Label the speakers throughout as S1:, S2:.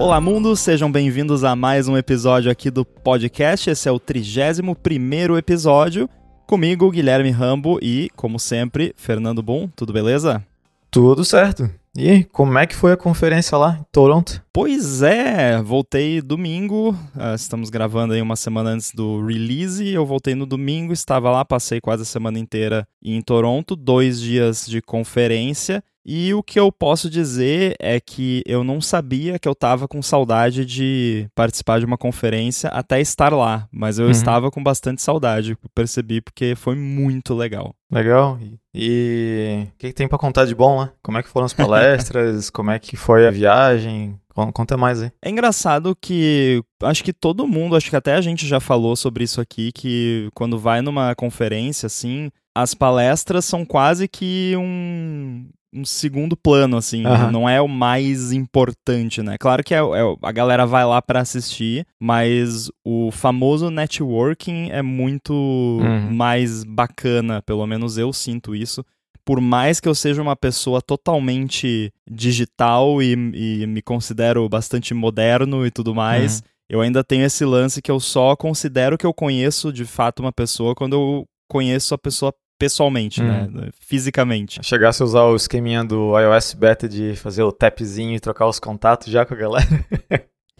S1: Olá, mundo! Sejam bem-vindos a mais um episódio aqui do podcast. Esse é o 31 episódio. Comigo, Guilherme Rambo e, como sempre, Fernando Bom. Tudo beleza?
S2: Tudo certo. E como é que foi a conferência lá em Toronto?
S1: Pois é, voltei domingo. Uh, estamos gravando aí uma semana antes do release. Eu voltei no domingo, estava lá, passei quase a semana inteira em Toronto, dois dias de conferência. E o que eu posso dizer é que eu não sabia que eu estava com saudade de participar de uma conferência até estar lá, mas eu uhum. estava com bastante saudade, percebi porque foi muito legal.
S2: Legal. E o que, que, tem para contar de bom, né? Como é que foram as palestras? como é que foi a viagem? Conta mais aí.
S1: É engraçado que acho que todo mundo, acho que até a gente já falou sobre isso aqui, que quando vai numa conferência assim, as palestras são quase que um, um segundo plano, assim, uhum. não é o mais importante, né? Claro que é, é a galera vai lá para assistir, mas o famoso networking é muito uhum. mais bacana, pelo menos eu sinto isso. Por mais que eu seja uma pessoa totalmente digital e, e me considero bastante moderno e tudo mais, uhum. eu ainda tenho esse lance que eu só considero que eu conheço de fato uma pessoa quando eu conheço a pessoa pessoalmente, né? hum. né? Fisicamente.
S2: Chegasse a usar o esqueminha do iOS Beta de fazer o tapzinho e trocar os contatos já com a galera?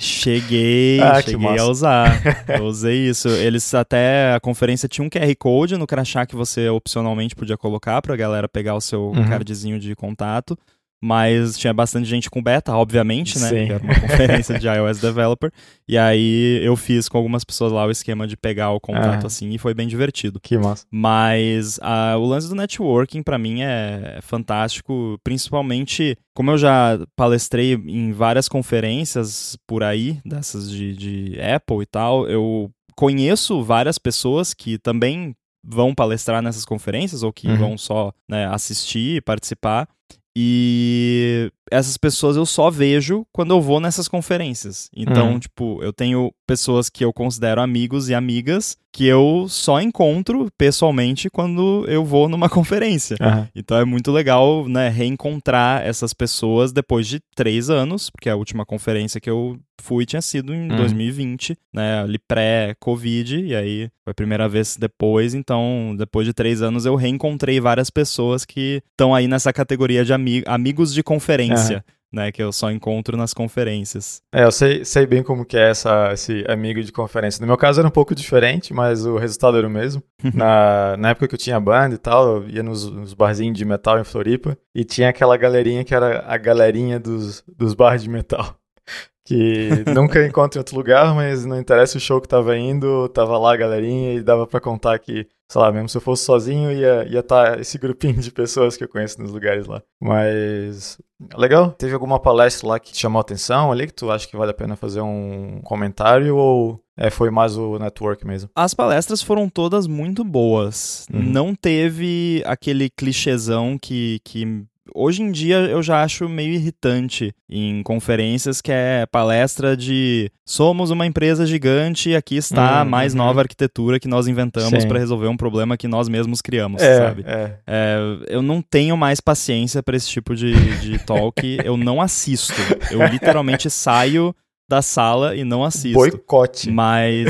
S1: Cheguei, ah, cheguei a usar. Eu usei isso. Eles até a conferência tinha um QR Code no crachá que você opcionalmente podia colocar para a galera pegar o seu uhum. cardzinho de contato mas tinha bastante gente com beta, obviamente, né? Sim. Era uma conferência de iOS Developer. E aí eu fiz com algumas pessoas lá o esquema de pegar o contato assim e foi bem divertido.
S2: Que massa.
S1: Mas a, o lance do networking para mim é, é fantástico, principalmente como eu já palestrei em várias conferências por aí, dessas de, de Apple e tal, eu conheço várias pessoas que também vão palestrar nessas conferências ou que uhum. vão só né, assistir e participar. E essas pessoas eu só vejo quando eu vou nessas conferências. Então, uhum. tipo, eu tenho pessoas que eu considero amigos e amigas que eu só encontro pessoalmente quando eu vou numa conferência. Uhum. Então é muito legal, né, reencontrar essas pessoas depois de três anos, porque a última conferência que eu fui tinha sido em uhum. 2020, né, ali pré-Covid, e aí foi a primeira vez depois, então depois de três anos eu reencontrei várias pessoas que estão aí nessa categoria de ami amigos de conferência. Uhum né, que eu só encontro nas conferências.
S2: É, eu sei, sei bem como que é essa, esse amigo de conferência. No meu caso era um pouco diferente, mas o resultado era o mesmo. na, na época que eu tinha banda e tal, eu ia nos, nos barzinhos de metal em Floripa e tinha aquela galerinha que era a galerinha dos, dos bares de metal. Que nunca encontro em outro lugar, mas não interessa o show que tava indo, tava lá a galerinha e dava para contar que sei lá, mesmo se eu fosse sozinho, ia estar ia tá esse grupinho de pessoas que eu conheço nos lugares lá. Mas. Legal. Teve alguma palestra lá que te chamou a atenção ali, que tu acha que vale a pena fazer um comentário ou é, foi mais o network mesmo?
S1: As palestras foram todas muito boas. Uhum. Não teve aquele clichêzão que, que hoje em dia eu já acho meio irritante em conferências que é palestra de somos uma empresa gigante e aqui está a uhum, mais uhum. nova arquitetura que nós inventamos para resolver um problema que nós mesmos criamos, é, sabe? É. É, eu não tenho mais paciência para esse tipo de, de talk, eu não assisto. Eu literalmente saio da sala e não assisto.
S2: Boicote.
S1: Mas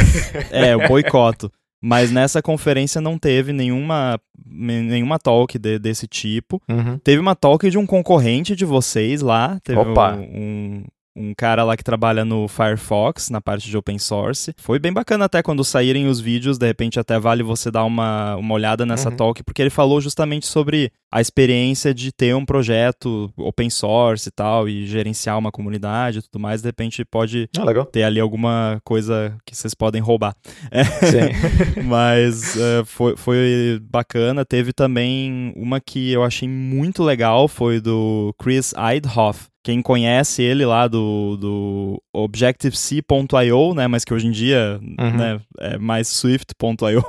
S1: é, o boicoto. Mas nessa conferência não teve nenhuma, nenhuma talk de, desse tipo. Uhum. Teve uma talk de um concorrente de vocês lá. Teve Opa. um, um cara lá que trabalha no Firefox, na parte de open source. Foi bem bacana até quando saírem os vídeos, de repente até vale você dar uma, uma olhada nessa uhum. talk, porque ele falou justamente sobre a experiência de ter um projeto open source e tal, e gerenciar uma comunidade e tudo mais, de repente pode ah, ter ali alguma coisa que vocês podem roubar. É. Sim. Mas uh, foi, foi bacana. Teve também uma que eu achei muito legal, foi do Chris Eidhoff, quem conhece ele lá do, do Objective-C.io, né, mas que hoje em dia uhum. né, é mais Swift.io,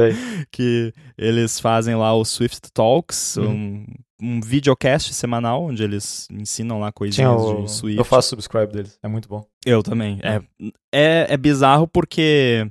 S1: que eles fazem lá o Swift Talks, uhum. um, um videocast semanal, onde eles ensinam lá coisinhas o, de Swift.
S2: Eu faço subscribe deles, é muito bom.
S1: Eu também. É, é, é bizarro porque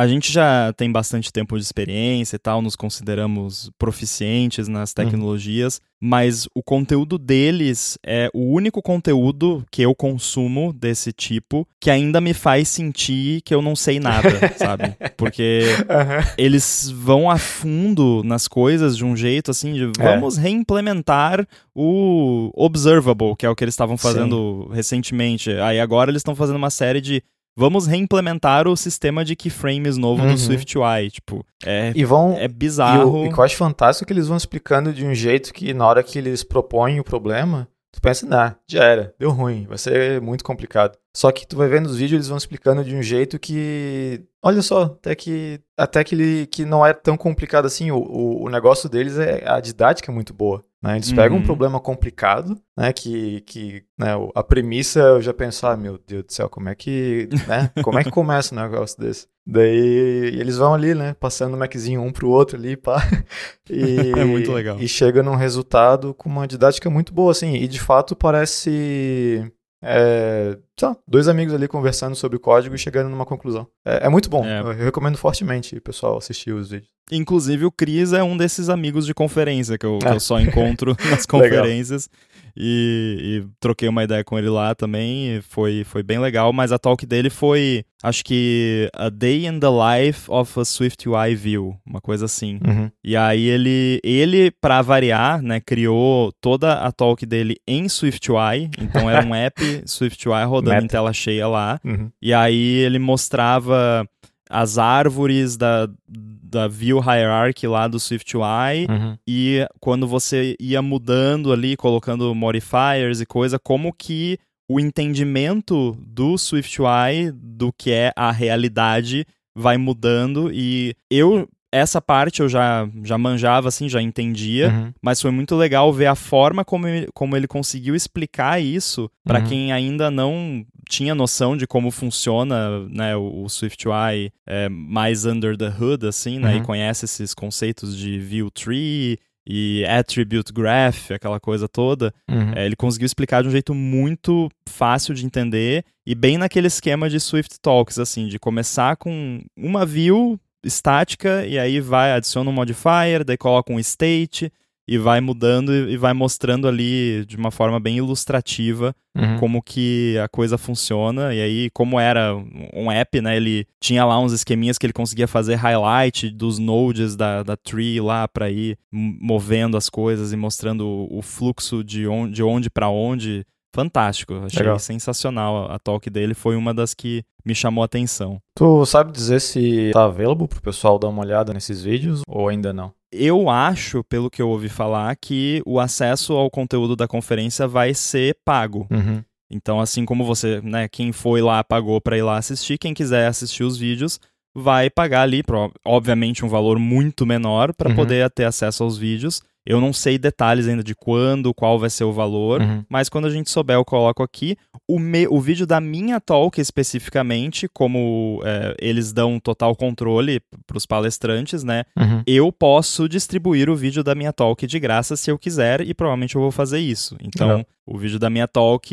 S1: a gente já tem bastante tempo de experiência e tal, nos consideramos proficientes nas uhum. tecnologias, uhum. mas o conteúdo deles é o único conteúdo que eu consumo desse tipo que ainda me faz sentir que eu não sei nada, sabe? Porque uhum. eles vão a fundo nas coisas de um jeito assim, de é. vamos é. reimplementar o Observable, que é o que eles estavam fazendo Sim. recentemente. Aí agora eles estão fazendo uma série de vamos reimplementar o sistema de keyframes novo uhum. do SwiftUI. Tipo, é,
S2: e vão,
S1: é bizarro.
S2: E o, e eu acho fantástico é que eles vão explicando de um jeito que na hora que eles propõem o problema, tu pensa, nah, já era, deu ruim, vai ser muito complicado. Só que tu vai vendo os vídeos, eles vão explicando de um jeito que, olha só, até que até que ele que não é tão complicado assim. O, o, o negócio deles é a didática é muito boa. Né? Eles pegam uhum. um problema complicado, né? Que, que né, a premissa eu já penso, ah, meu Deus do céu, como é que, né? Como é que começa um negócio desse? Daí eles vão ali, né? Passando o Maczinho um pro outro ali, pá.
S1: E, é muito legal.
S2: E chega num resultado com uma didática muito boa, assim. E de fato parece é, tá, dois amigos ali conversando sobre o código e chegando numa conclusão. É, é muito bom. É. Eu recomendo fortemente o pessoal assistir os vídeos.
S1: Inclusive, o Cris é um desses amigos de conferência que eu, que eu só encontro nas conferências. E, e, troquei uma ideia com ele lá também, foi, foi bem legal, mas a talk dele foi, acho que A Day in the Life of a Swift UI View, uma coisa assim. Uhum. E aí ele, ele para variar, né, criou toda a talk dele em Swift UI, então era um app Swift UI rodando Meta. em tela cheia lá, uhum. e aí ele mostrava as árvores da, da view hierarchy lá do SwiftUI uhum. e quando você ia mudando ali, colocando modifiers e coisa, como que o entendimento do SwiftUI do que é a realidade vai mudando e eu essa parte eu já, já manjava, assim, já entendia, uhum. mas foi muito legal ver a forma como ele, como ele conseguiu explicar isso para uhum. quem ainda não tinha noção de como funciona né, o, o SwiftUI é, mais under the hood, assim, né, uhum. e conhece esses conceitos de view tree e attribute graph, aquela coisa toda, uhum. é, ele conseguiu explicar de um jeito muito fácil de entender e bem naquele esquema de Swift Talks, assim, de começar com uma view estática e aí vai, adiciona um modifier, daí coloca um state e vai mudando e vai mostrando ali de uma forma bem ilustrativa uhum. como que a coisa funciona. E aí, como era um app, né? Ele tinha lá uns esqueminhas que ele conseguia fazer highlight dos nodes da, da tree lá para ir movendo as coisas e mostrando o, fluxo de onde, de onde para onde fantástico. Achei Legal. sensacional. A talk dele foi uma das que me chamou a atenção.
S2: Tu sabe dizer se tá available pro pessoal dar uma olhada nesses vídeos ou ainda não?
S1: Eu acho, pelo que eu ouvi falar, que o acesso ao conteúdo da conferência vai ser pago. Uhum. Então, assim como você, né, quem foi lá pagou para ir lá assistir, quem quiser assistir os vídeos vai pagar ali, obviamente, um valor muito menor para uhum. poder ter acesso aos vídeos. Eu não sei detalhes ainda de quando, qual vai ser o valor, uhum. mas quando a gente souber, eu coloco aqui. O, me, o vídeo da minha talk especificamente, como é, eles dão total controle para os palestrantes, né? Uhum. Eu posso distribuir o vídeo da minha talk de graça se eu quiser e provavelmente eu vou fazer isso. Então, uhum. o vídeo da minha talk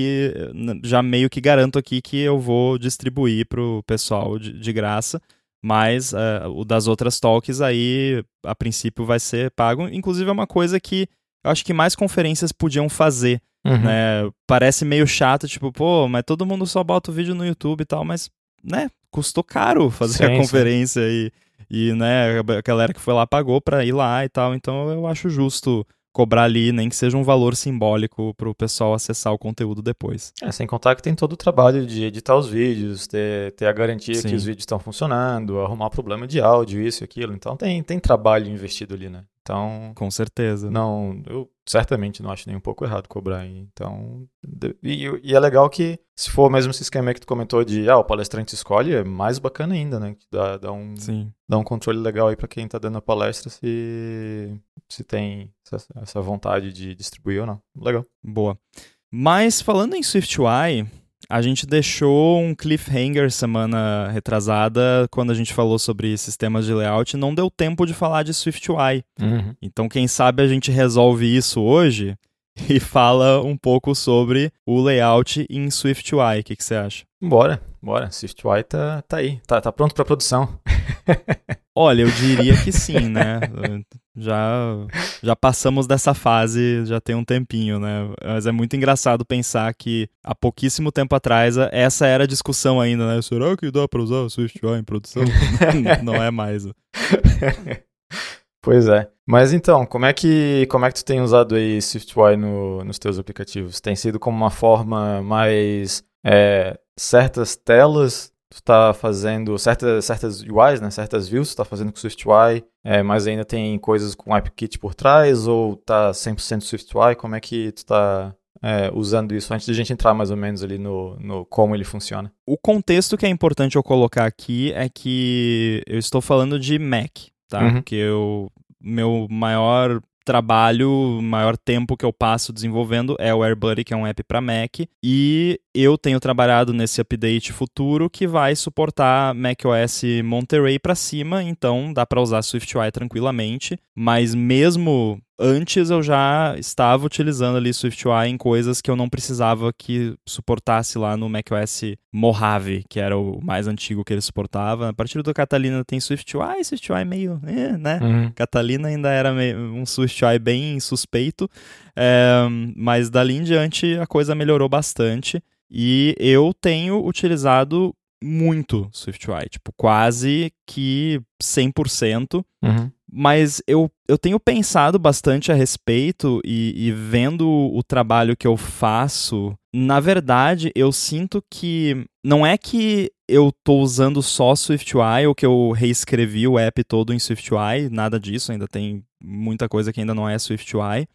S1: já meio que garanto aqui que eu vou distribuir para o pessoal de, de graça mas uh, o das outras talks aí, a princípio, vai ser pago. Inclusive, é uma coisa que eu acho que mais conferências podiam fazer. Uhum. Né? Parece meio chato, tipo, pô, mas todo mundo só bota o vídeo no YouTube e tal, mas, né, custou caro fazer sim, a conferência sim. e, e, né, a galera que foi lá pagou pra ir lá e tal, então eu acho justo cobrar ali, nem que seja um valor simbólico para o pessoal acessar o conteúdo depois.
S2: É, sem contar que tem todo o trabalho de editar os vídeos, ter, ter a garantia Sim. que os vídeos estão funcionando, arrumar problema de áudio, isso e aquilo. Então tem, tem trabalho investido ali, né? Então.
S1: Com certeza.
S2: Não, eu certamente não acho nem um pouco errado cobrar. Então. E, e, é legal que, se for mesmo esse esquema que tu comentou de, ah, o palestrante escolhe, é mais bacana ainda, né? Dá, dá, um, Sim. dá um controle legal aí para quem tá dando a palestra se, se tem essa, essa vontade de distribuir ou não. Legal.
S1: Boa. Mas falando em SwiftUI, a gente deixou um cliffhanger semana retrasada quando a gente falou sobre sistemas de layout. Não deu tempo de falar de SwiftUI. Uhum. Então, quem sabe a gente resolve isso hoje e fala um pouco sobre o layout em SwiftUI. O que, que você acha?
S2: Bora, bora. SwiftUI tá, tá aí, tá, tá pronto para produção.
S1: Olha, eu diria que sim, né? Já, já passamos dessa fase, já tem um tempinho, né? Mas é muito engraçado pensar que há pouquíssimo tempo atrás essa era a discussão ainda, né? Será que dá para usar o SwiftUI em produção? Não é mais.
S2: Pois é. Mas então, como é que como é que tu tem usado aí SwiftUI no, nos teus aplicativos? Tem sido como uma forma mais é, certas telas tu está fazendo certas, certas UIs, né, certas views, tu está fazendo com SwiftUI, é, mas ainda tem coisas com AppKit por trás, ou tá 100% SwiftUI, como é que tu está é, usando isso, antes de a gente entrar mais ou menos ali no, no como ele funciona?
S1: O contexto que é importante eu colocar aqui é que eu estou falando de Mac, tá? Uhum. Porque eu, meu maior trabalho, maior tempo que eu passo desenvolvendo é o AirBuddy, que é um app para Mac, e eu tenho trabalhado nesse update futuro que vai suportar macOS Monterey para cima, então dá para usar SwiftUI tranquilamente, mas mesmo antes eu já estava utilizando ali SwiftUI em coisas que eu não precisava que suportasse lá no macOS Mojave, que era o mais antigo que ele suportava. A partir do Catalina tem SwiftUI, SwiftUI meio, eh, né? Uhum. Catalina ainda era um SwiftUI bem suspeito, é, mas dali em diante a coisa melhorou bastante. E eu tenho utilizado muito SwiftUI, tipo, quase que 100%. Uhum. Mas eu, eu tenho pensado bastante a respeito e, e, vendo o trabalho que eu faço, na verdade, eu sinto que não é que eu tô usando só SwiftUI ou que eu reescrevi o app todo em SwiftUI, nada disso, ainda tem muita coisa que ainda não é SwiftUI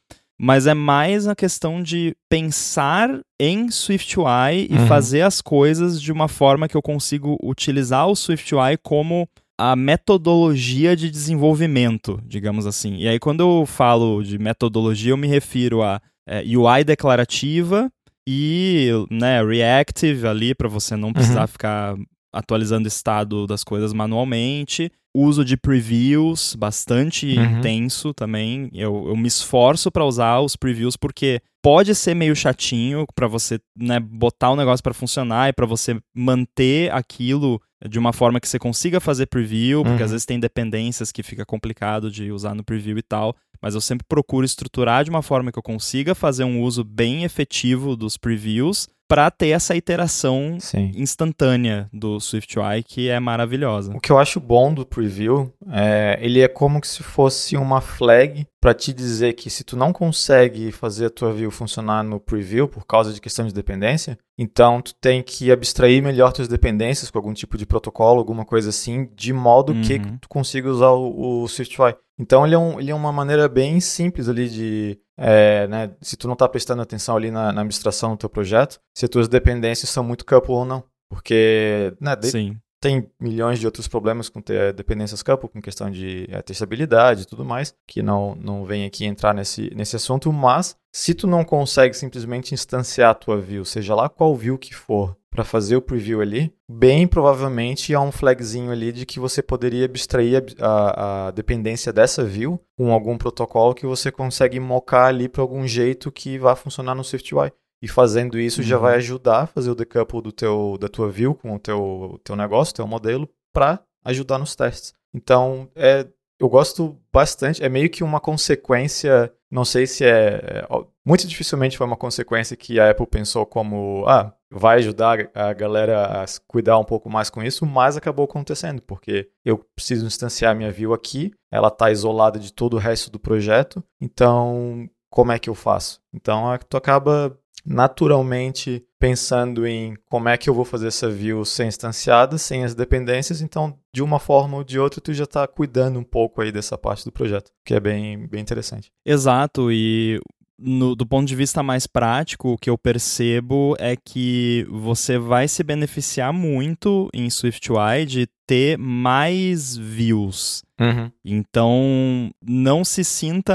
S1: mas é mais a questão de pensar em SwiftUI e uhum. fazer as coisas de uma forma que eu consigo utilizar o SwiftUI como a metodologia de desenvolvimento, digamos assim. E aí, quando eu falo de metodologia, eu me refiro a é, UI declarativa e né, reactive ali, para você não precisar uhum. ficar atualizando o estado das coisas manualmente uso de previews bastante uhum. intenso também. Eu, eu me esforço para usar os previews porque pode ser meio chatinho para você né, botar o negócio para funcionar e para você manter aquilo de uma forma que você consiga fazer preview, porque uhum. às vezes tem dependências que fica complicado de usar no preview e tal, mas eu sempre procuro estruturar de uma forma que eu consiga fazer um uso bem efetivo dos previews para ter essa iteração Sim. instantânea do SwiftUI que é maravilhosa.
S2: O que eu acho bom do preview é ele é como se fosse uma flag para te dizer que se tu não consegue fazer a tua view funcionar no preview por causa de questão de dependência, então tu tem que abstrair melhor tuas dependências com algum tipo de protocolo, alguma coisa assim, de modo uhum. que tu consiga usar o, o SwiftUI. Então ele é, um, ele é uma maneira bem simples ali de é, né, se tu não está prestando atenção ali na, na, administração do teu projeto, se as tuas dependências são muito couple ou não. Porque né, de, tem milhões de outros problemas com ter dependências couple, com questão de é, testabilidade e tudo mais, que não, não vem aqui entrar nesse, nesse assunto, mas se tu não consegue simplesmente instanciar a tua view, seja lá qual view que for, para fazer o preview ali, bem provavelmente há um flagzinho ali de que você poderia abstrair a, a, dependência dessa view com algum protocolo que você consegue mocar ali para algum jeito que vá funcionar no SwiftUI. E fazendo isso uhum. já vai ajudar a fazer o decouple do teu, da tua view com o teu, teu negócio, teu modelo, para ajudar nos testes. Então, é, eu gosto bastante, é meio que uma consequência, não sei se é, é muito dificilmente foi uma consequência que a Apple pensou como, ah, vai ajudar a galera a cuidar um pouco mais com isso, mas acabou acontecendo, porque eu preciso instanciar minha view aqui, ela está isolada de todo o resto do projeto, então como é que eu faço? Então tu acaba naturalmente pensando em como é que eu vou fazer essa view ser instanciada, sem as dependências, então de uma forma ou de outra tu já está cuidando um pouco aí dessa parte do projeto, que é bem, bem interessante.
S1: Exato, e no, do ponto de vista mais prático, o que eu percebo é que você vai se beneficiar muito em SwiftUI de ter mais views. Uhum. Então, não se sinta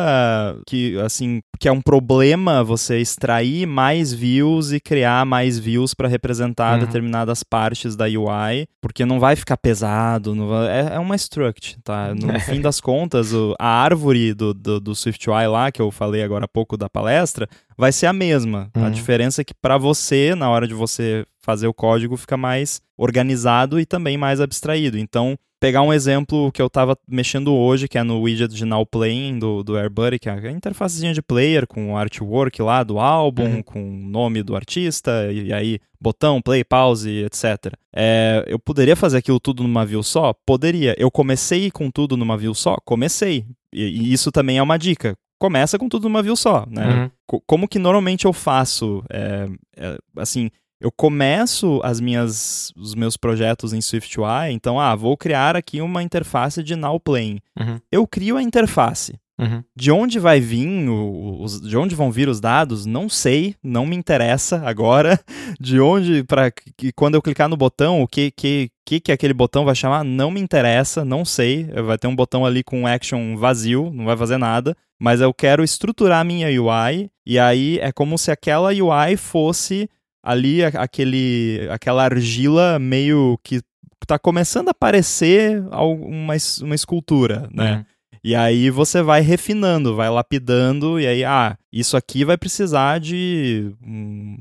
S1: que assim que é um problema você extrair mais views e criar mais views para representar uhum. determinadas partes da UI, porque não vai ficar pesado, vai, é, é, uma struct, tá? No fim das contas, o, a árvore do, do, do SwiftUI lá, que eu falei agora há pouco da palestra, vai ser a mesma. Uhum. A diferença é que para você, na hora de você fazer o código, fica mais organizado e também mais abstraído. Então, pegar um exemplo que eu estava mexendo hoje, que é no widget de Now Playing do, do AirBuddy, que é a interfacezinha de player com o artwork lá do álbum, uhum. com o nome do artista, e, e, aí botão, play, pause, etc. É, eu poderia fazer aquilo tudo numa view só? Poderia. Eu comecei com tudo numa view só? Comecei. E, e isso também é uma dica começa com tudo numa view só, né? Uhum. Como que normalmente eu faço? É, é, assim, eu começo as minhas, os meus projetos em SwiftUI, então, ah, vou criar aqui uma interface de Now Playing. Uhum. Eu crio a interface. Uhum. De onde vai vir, os, de onde vão vir os dados, não sei, não me interessa agora. De onde, para que quando eu clicar no botão, o que, que, que, que aquele botão vai chamar, não me interessa, não sei. Vai ter um botão ali com action vazio, não vai fazer nada. Mas eu quero estruturar a minha UI, e aí é como se aquela UI fosse ali aquele, aquela argila meio que está começando a parecer uma, uma escultura, né? Uhum. E aí você vai refinando, vai lapidando, e aí, ah, isso aqui vai precisar de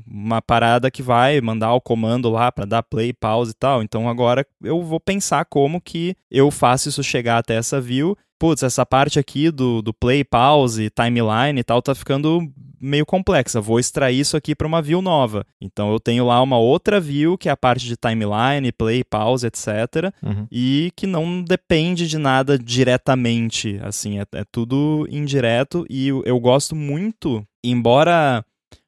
S1: uma parada que vai mandar o comando lá para dar play, pause e tal. Então agora eu vou pensar como que eu faço isso chegar até essa view. Putz, essa parte aqui do, do play, pause, timeline e tal tá ficando meio complexa. Vou extrair isso aqui para uma view nova. Então eu tenho lá uma outra view que é a parte de timeline, play, pause, etc. Uhum. E que não depende de nada diretamente. Assim, é, é tudo indireto e eu, eu gosto muito, embora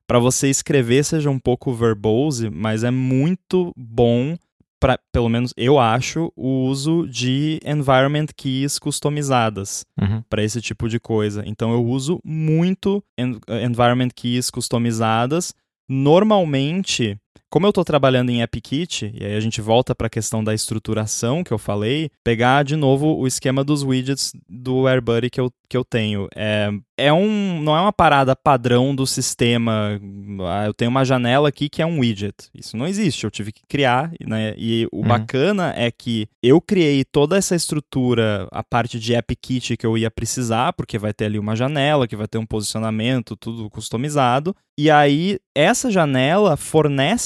S1: para você escrever seja um pouco verbose, mas é muito bom pra, pelo menos eu acho, o uso de environment keys customizadas uhum. para esse tipo de coisa. Então eu uso muito en environment keys customizadas. Normalmente, como eu estou trabalhando em AppKit, e aí a gente volta para a questão da estruturação que eu falei, pegar de novo o esquema dos widgets do AirBuddy que eu, que eu tenho. É, é um, não é uma parada padrão do sistema. Ah, eu tenho uma janela aqui que é um widget. Isso não existe, eu tive que criar. Né? E o uhum. bacana é que eu criei toda essa estrutura, a parte de AppKit que eu ia precisar, porque vai ter ali uma janela, que vai ter um posicionamento, tudo customizado. E aí, essa janela fornece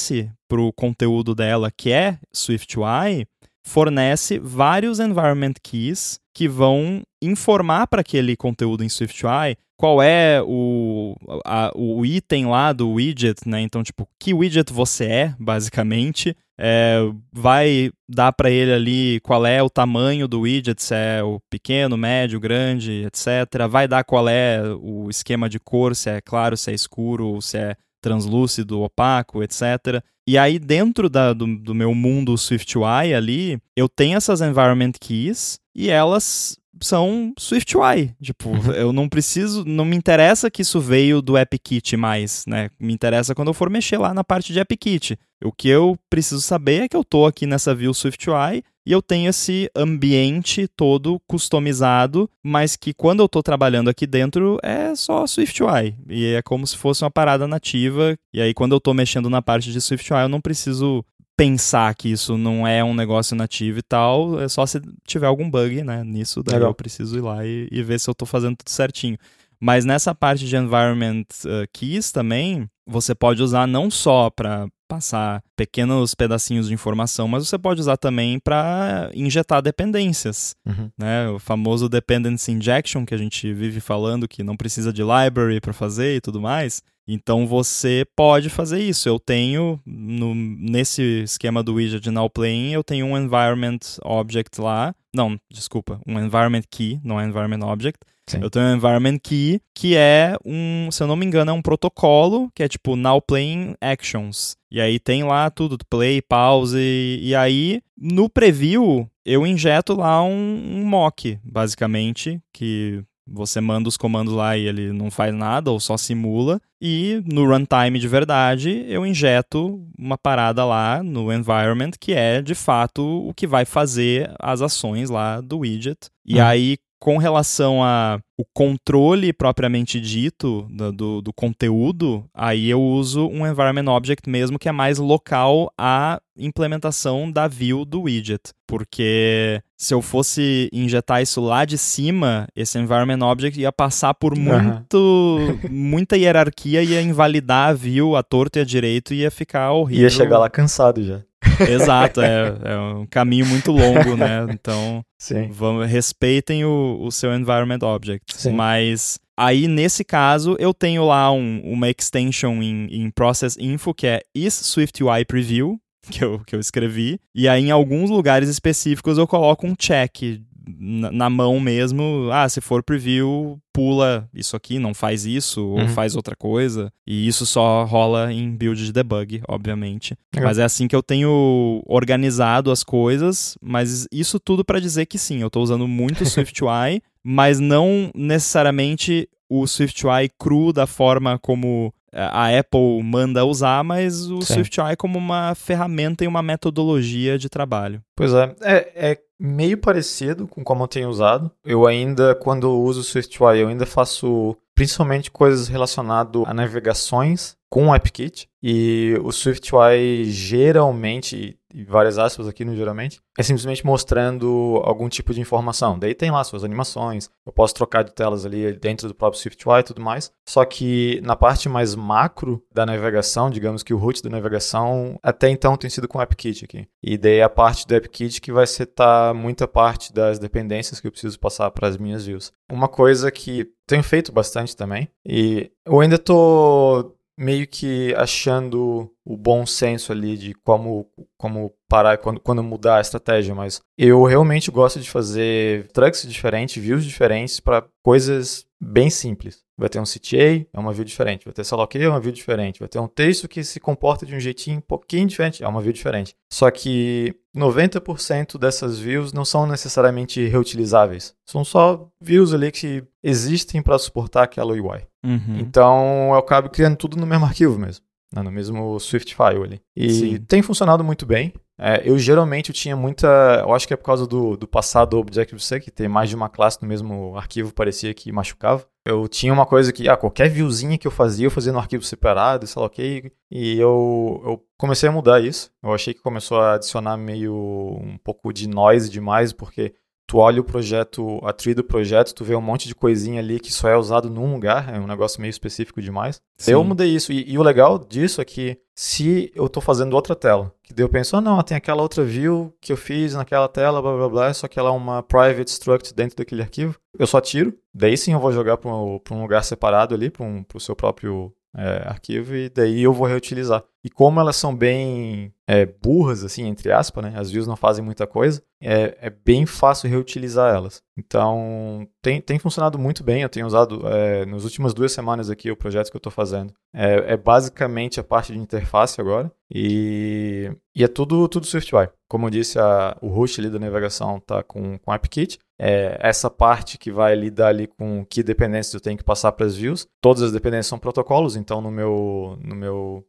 S1: para o conteúdo dela, que é SwiftUI, fornece vários environment keys que vão informar para aquele conteúdo em SwiftUI qual é o, a, o item lá do widget, né? Então, tipo, que widget você é, basicamente. É, vai dar para ele ali qual é o tamanho do widget, se é o pequeno, médio, grande, etc. Vai dar qual é o esquema de cor, se é claro, se é escuro, se é translúcido, opaco, etc. E aí, dentro da, do, do meu mundo SwiftUI ali, eu tenho essas environment keys e elas são SwiftUI. Tipo, uhum. eu não preciso, não me interessa que isso veio do AppKit mais, né? Me interessa quando eu for mexer lá na parte de AppKit. O que eu preciso saber é que eu tô aqui nessa view SwiftUI e eu tenho esse ambiente todo customizado, mas que quando eu estou trabalhando aqui dentro é só SwiftUI. E é como se fosse uma parada nativa. E aí, quando eu estou mexendo na parte de SwiftUI, eu não preciso pensar que isso não é um negócio nativo e tal. É só se tiver algum bug né, nisso, daí Legal. eu preciso ir lá e, e ver se eu estou fazendo tudo certinho. Mas nessa parte de environment uh, keys também, você pode usar não só para passar pequenos pedacinhos de informação, mas você pode usar também para injetar dependências. Uhum. Né? O famoso dependency injection que a gente vive falando que não precisa de library para fazer e tudo mais. Então você pode fazer isso. Eu tenho no, nesse esquema do widget de Now Playing, eu tenho um environment object lá. Não, desculpa, um environment key, não é environment object Sim. Eu tenho um environment key, que é um, se eu não me engano, é um protocolo, que é tipo now playing actions. E aí tem lá tudo, play, pause, e aí no preview eu injeto lá um, um mock, basicamente, que você manda os comandos lá e ele não faz nada ou só simula. E no runtime de verdade, eu injeto uma parada lá no environment que é de fato o que vai fazer as ações lá do widget. E uhum. aí, com relação a o controle propriamente dito do, do, do, conteúdo, aí eu uso um environment object mesmo que é mais local à implementação da view do widget, porque se eu fosse injetar isso lá de cima, esse environment object ia passar por muito uhum. muita hierarquia ia invalidar a view, a torto e a direito e ia ficar horrível.
S2: Ia chegar lá cansado já.
S1: Exato, é, é um caminho muito longo, né? Então, vamos, respeitem o, o seu environment object. Sim. Mas aí, nesse caso, eu tenho lá um, uma extension em, em Process Info que é is SwiftUI Preview, que eu, que eu escrevi. E aí, em alguns lugares específicos, eu coloco um check na, na, mão mesmo, ah, se for preview, pula isso aqui, não faz isso, uhum. ou faz outra coisa. E isso só rola em build de debug, obviamente. Mas é assim que eu tenho organizado as coisas, mas isso tudo para dizer que sim, eu estou usando muito SwiftUI, mas não necessariamente o SwiftUI cru da forma como a Apple manda usar, mas o Sim. SwiftUI como uma ferramenta e uma metodologia de trabalho.
S2: Pois é, é, é meio parecido com como eu tenho usado. Eu ainda, quando uso o SwiftUI, eu ainda faço principalmente coisas relacionadas a navegações com o AppKit. E o SwiftUI geralmente, e várias aspas aqui no geralmente, é simplesmente mostrando algum tipo de informação. Daí tem lá suas animações, eu posso trocar de telas ali dentro do próprio SwiftUI e tudo mais. Só que na parte mais macro da navegação, digamos que o root da navegação, até então tem sido com o AppKit aqui. E daí a parte do AppKit que vai setar muita parte das dependências que eu preciso passar para as minhas views. Uma coisa que tenho feito bastante também, e eu ainda estou meio que achando o bom senso ali de como, como parar quando, quando mudar a estratégia, mas eu realmente gosto de fazer trucks diferentes, views diferentes para coisas bem simples. Vai ter um CTA, é uma view diferente. Vai ter Saloque, é uma view diferente. Vai ter um texto que se comporta de um jeitinho um pouquinho diferente, é uma view diferente. Só que 90% dessas views não são necessariamente reutilizáveis. São só views ali que existem para suportar aquela UI. Uhum. Então eu acabo criando tudo no mesmo arquivo mesmo. Né, no mesmo Swift file ali. E Sim. tem funcionado muito bem. É, eu geralmente eu tinha muita. Eu acho que é por causa do, do passado do Objective-C, que ter mais de uma classe no mesmo arquivo parecia que machucava. Eu tinha uma coisa que, ah, qualquer viewzinha que eu fazia, eu fazia no arquivo separado, sei lá, ok. E eu, eu comecei a mudar isso. Eu achei que começou a adicionar meio um pouco de noise demais, porque tu olha o projeto, a tree do projeto, tu vê um monte de coisinha ali que só é usado num lugar, é um negócio meio específico demais. Sim. Eu mudei isso, e, e, o legal disso é que se eu estou fazendo outra tela, que daí eu penso, ah, não, tem aquela outra view que eu fiz naquela tela, blá blá blá, só que ela é uma private struct dentro daquele arquivo, eu só tiro, daí sim eu vou jogar para um lugar separado ali, para um, o seu próprio é, arquivo e daí eu vou reutilizar. E como elas são bem é, burras, assim, entre aspas, né? As views não fazem muita coisa, é, é bem fácil reutilizar elas. Então, tem, tem funcionado muito bem. Eu tenho usado é, nas últimas duas semanas aqui o projeto que eu estou fazendo. É, é, basicamente a parte de interface agora. E, e é tudo, tudo SwiftUI. Como eu disse, a, o host ali da navegação está com, com AppKit. É, essa parte que vai lidar ali com que dependências eu tenho que passar para as views. Todas as dependências são protocolos, então no meu, no meu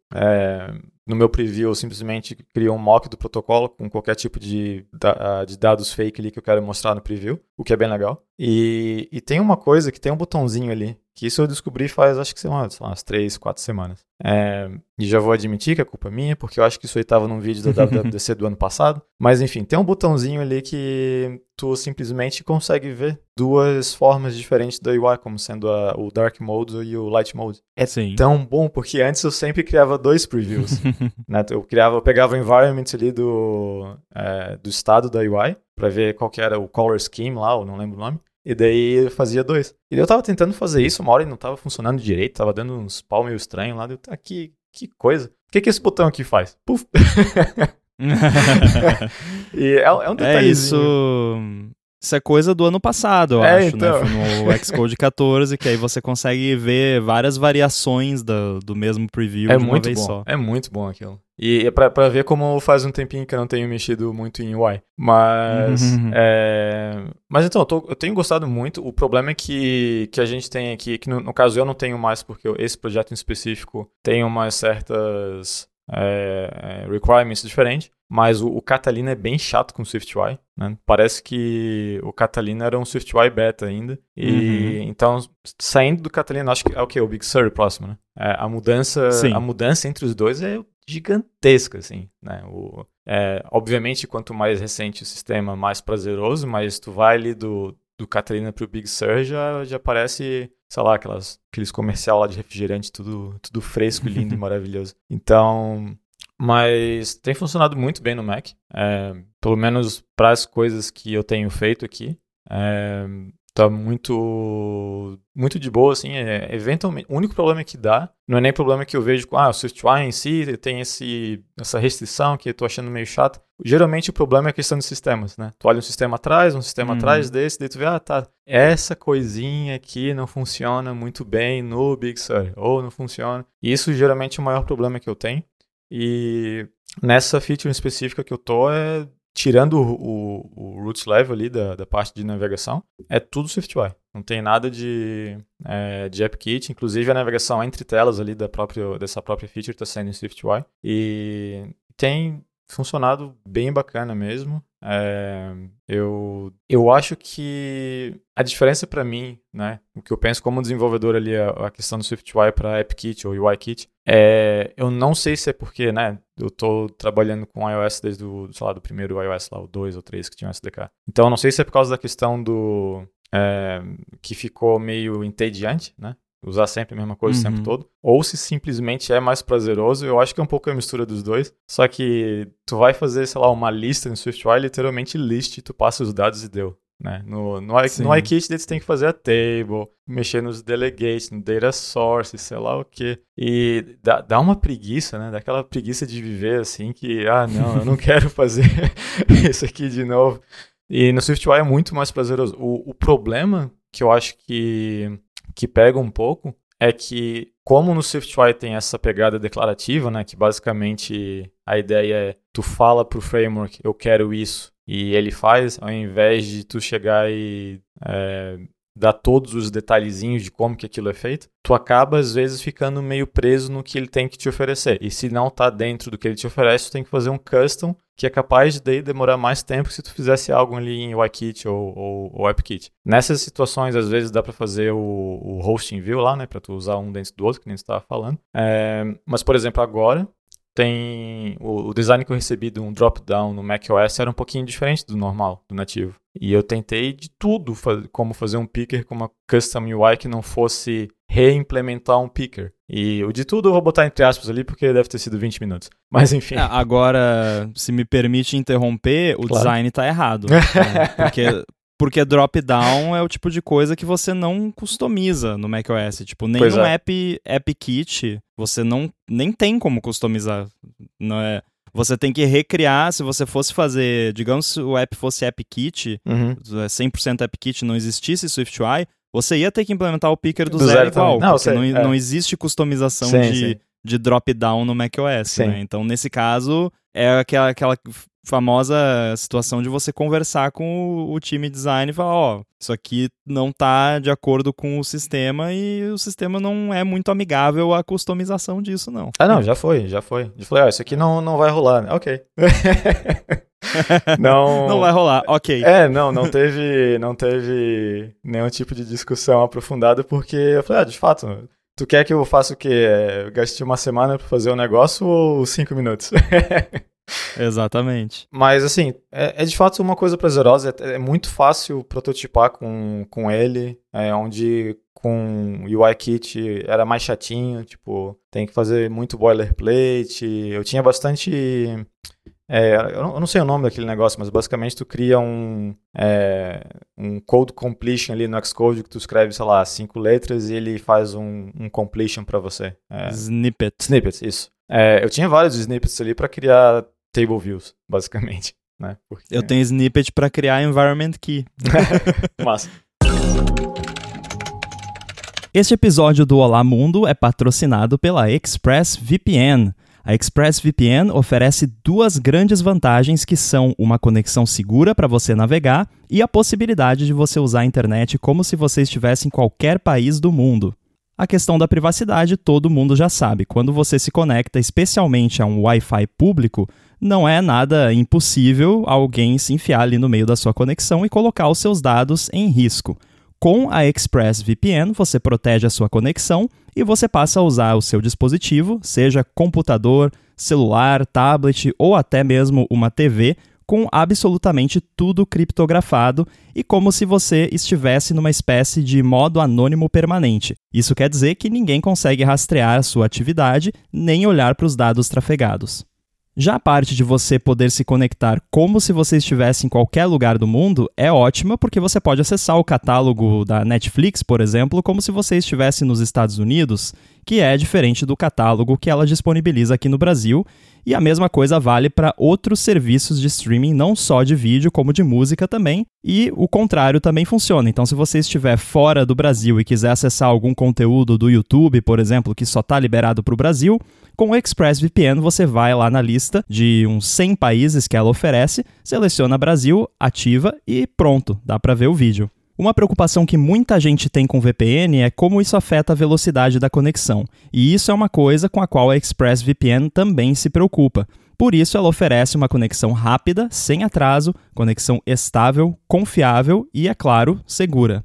S2: é, no meu preview, eu simplesmente crio um mock do protocolo com qualquer tipo de, de dados fake ali que eu quero mostrar no preview, o que é bem legal. E, e tem uma coisa que tem um botãozinho ali, que isso eu descobri faz, acho que sei lá, umas três, quatro semanas. É, e já vou admitir que é culpa minha, porque eu acho que isso aí estava num vídeo da WWDC do ano passado. Mas enfim, tem um botãozinho ali que tu simplesmente consegue ver duas formas diferentes da UI, como sendo a, o Dark Mode e o Light Mode. É Sim. tão bom, porque antes eu sempre criava dois previews. né? Eu criava, eu pegava o environment ali do, é, do estado da UI, para ver qual que era o color scheme lá, eu não lembro o nome. E daí eu fazia dois. E eu tava tentando fazer isso, uma hora e não tava funcionando direito, tava dando uns pau meio estranho lá. Eu, ah, que, que coisa. O que, que esse botão aqui faz? Puf! e é, é um detalhezinho.
S1: É isso. Isso é coisa do ano passado, eu é, acho, né? então. né? Foi no Xcode 14, que aí você consegue ver várias variações do, do mesmo preview
S2: é
S1: de uma vez
S2: bom.
S1: só.
S2: É muito bom aquilo. E é pra, pra ver como faz um tempinho que eu não tenho mexido muito em UI. Mas. Uhum. É... Mas então, eu, tô, eu, tenho gostado muito. O problema é que, que a gente tem aqui, que no, no caso eu não tenho mais, porque esse projeto em específico tem umas certas é, é, requirements diferentes, mas o, o, Catalina é bem chato com o SwiftUI, né? Parece que o Catalina era um SwiftUI beta ainda, e uhum. então, saindo do Catalina, acho que é o que? O Big Sur próximo, né? É, a mudança a mudança entre os dois é gigantesca, assim, né? O, é, obviamente, quanto mais recente o sistema, mais prazeroso, mas tu vai ali do, do Catalina pro Big Sur já, já parece, sei lá, aquelas, aqueles comercial lá de refrigerante, tudo, tudo fresco, lindo e maravilhoso. Então, mas tem funcionado muito bem no Mac, é, pelo menos para as coisas que eu tenho feito aqui. É, tá muito muito de boa, assim, é, eventualmente, o único problema que dá, não é nem problema que eu vejo com, ah, o SwiftUI em si tem esse, essa restrição que eu tô achando meio chato. Geralmente o problema é a questão de sistemas, né? Tu olha um sistema atrás, um sistema uhum. atrás desse, daí tu vê, ah, tá, essa coisinha aqui não funciona muito bem no Big Sur, ou não funciona. E isso geralmente é o maior problema que eu tenho. E nessa feature específica que eu tô é tirando o, o, roots level ali da, da parte de navegação, é tudo SwiftUI. Não tem nada de, é, de AppKit, inclusive a navegação entre telas ali da própria, dessa própria feature está sendo em SwiftUI. E tem funcionado bem bacana mesmo. É, eu, eu acho que a diferença para mim, né, o que eu penso como desenvolvedor ali, a, a questão do SwiftUI para AppKit ou UIKit, é, eu não sei se é porque, né, eu tô trabalhando com iOS desde o, do primeiro iOS lá, o 2 ou 3 que tinha o SDK. Então, eu não sei se é por causa da questão do, é, que ficou meio entediante, né? Usar sempre a mesma coisa uhum. o tempo todo, ou se simplesmente é mais prazeroso, eu acho que é um pouco a mistura dos dois, só que tu vai fazer, sei lá, uma lista no SwiftUI, literalmente list, tu passa os dados e deu. Né? No, no, no iKit você tem que fazer a table, mexer nos delegates, no data source, sei lá o que. E dá, dá uma preguiça, né? Daquela preguiça de viver assim que, ah, não, eu não quero fazer isso aqui de novo. E no SwiftUI é muito mais prazeroso. O, o problema que eu acho que que pega um pouco é que, como no SwiftUI tem essa pegada declarativa, né, que basicamente a ideia é tu fala pro framework, eu quero isso, e ele faz, ao invés de tu chegar e é, dar todos os detalhezinhos de como que aquilo é feito, tu acaba às vezes ficando meio preso no que ele tem que te oferecer. E se não tá dentro do que ele te oferece, tu tem que fazer um custom que é capaz de daí demorar mais tempo se tu fizesse algo ali em UIKit ou, ou, ou AppKit. Nessas situações, às vezes dá para fazer o, o hosting view lá, né, para tu usar um dentro do outro, que nem estava falando. É, mas, por exemplo, agora tem o, o, design que eu recebi de um drop-down no macOS era um pouquinho diferente do normal, do nativo. E eu tentei de tudo, como fazer um picker com uma custom UI que não fosse reimplementar um picker. E o de tudo eu vou botar entre aspas ali, porque deve ter sido 20 minutos. Mas enfim. É,
S1: agora, se me permite interromper, o claro. design está errado. né? Porque porque drop-down é o tipo de coisa que você não customiza no macOS. Tipo, nenhum é. app, app kit você não nem tem como customizar. Não é, você tem que recriar, se você fosse fazer, digamos se o app fosse AppKit, uhum. 100% é, AppKit, não existisse SwiftUI, você ia ter que implementar o picker do, do zero, zero igual, não, porque não, é. não existe customização sim, de, sim. de drop-down no macOS, né? Então, nesse caso, é aquela, aquela famosa situação de você conversar com o, time design e falar, ó, oh, isso aqui não tá de acordo com o sistema e o sistema não é muito amigável à customização disso, não.
S2: Ah, não, já foi, já foi. Já falei, ó, oh, isso aqui não, não vai rolar. Né? Ok.
S1: não... não vai rolar, ok.
S2: É, não, não teve, não teve nenhum tipo de discussão aprofundada, porque eu falei, ah, de fato, tu quer que eu faça o quê? É, gaste uma semana para fazer o um negócio ou cinco minutos?
S1: Exatamente.
S2: Mas assim, é, é, de fato uma coisa prazerosa, é, é, muito fácil prototipar com, com ele, é, onde com UIKit era mais chatinho, tipo, tem que fazer muito boilerplate. Eu tinha bastante. É, eu, não, sei o nome daquele negócio, mas basicamente tu cria um, é, um code completion ali no Xcode que tu escreve, sei lá, cinco letras e ele faz um, um completion para você.
S1: É, snippet.
S2: Snippets, isso. É, eu tinha vários snippets ali para criar table views, basicamente. Né?
S1: Porque... Eu tenho snippet para criar environment key.
S2: Massa.
S1: Este episódio do Olá Mundo é patrocinado pela ExpressVPN. A ExpressVPN oferece duas grandes vantagens que são uma conexão segura para você navegar e a possibilidade de você usar a internet como se você estivesse em qualquer país do mundo. A questão da privacidade todo mundo já sabe. Quando você se conecta especialmente a um Wi-Fi público, não é nada impossível alguém se enfiar ali no meio da sua conexão e colocar os seus dados em risco. Com a ExpressVPN, você protege a sua conexão e você passa a usar o seu dispositivo, seja computador, celular, tablet ou até mesmo uma TV, com absolutamente tudo criptografado e como se você estivesse numa espécie de modo anônimo permanente. Isso quer dizer que ninguém consegue rastrear a sua atividade nem olhar para os dados trafegados. Já a parte de você poder se conectar como se você estivesse em qualquer lugar do mundo é ótima porque você pode acessar o catálogo da Netflix, por exemplo, como se você estivesse nos Estados Unidos, que é diferente do catálogo que ela disponibiliza aqui no Brasil e a mesma coisa vale para outros serviços de streaming, não só de vídeo, como de música também. E o contrário também funciona. Então, se você estiver fora do Brasil e quiser acessar algum conteúdo do YouTube, por exemplo, que só está liberado para o Brasil, com o ExpressVPN você vai lá na lista de uns 100 países que ela oferece, seleciona Brasil, ativa e pronto, dá para ver o vídeo. Uma preocupação que muita gente tem com VPN é como isso afeta a velocidade da conexão, e isso é uma coisa com a qual a ExpressVPN também se preocupa. Por isso, ela oferece uma conexão rápida, sem atraso, conexão estável, confiável e, é claro, segura.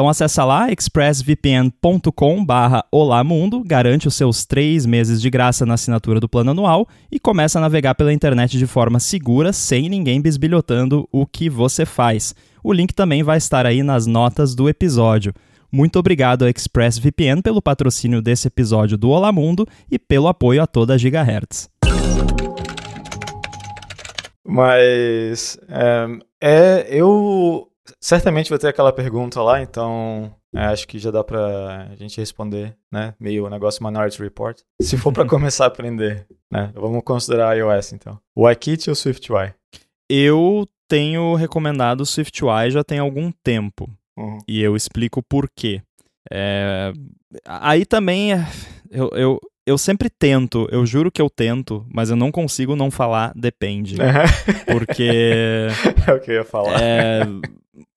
S1: Então acessa lá expressvpn.com barra Olamundo, garante os seus três meses de graça na assinatura do plano anual e começa a navegar pela internet de forma segura, sem ninguém bisbilhotando o que você faz. O link também vai estar aí nas notas do episódio. Muito obrigado ao ExpressVPN pelo patrocínio desse episódio do Olamundo e pelo apoio a toda a Gigahertz.
S2: Mas é, é eu certamente vai ter aquela pergunta lá, então é, acho que já dá pra gente responder, né? Meio o negócio Minority Report. Se for para começar a aprender, né? Vamos considerar iOS, então. O iKit ou SwiftUI?
S1: Eu tenho recomendado o SwiftUI já tem algum tempo. Uhum. E eu explico por quê. É... Aí também é, eu, eu, eu sempre tento, eu juro que eu tento, mas eu não consigo não falar depende. Porque.
S2: é o que eu ia falar.
S1: É,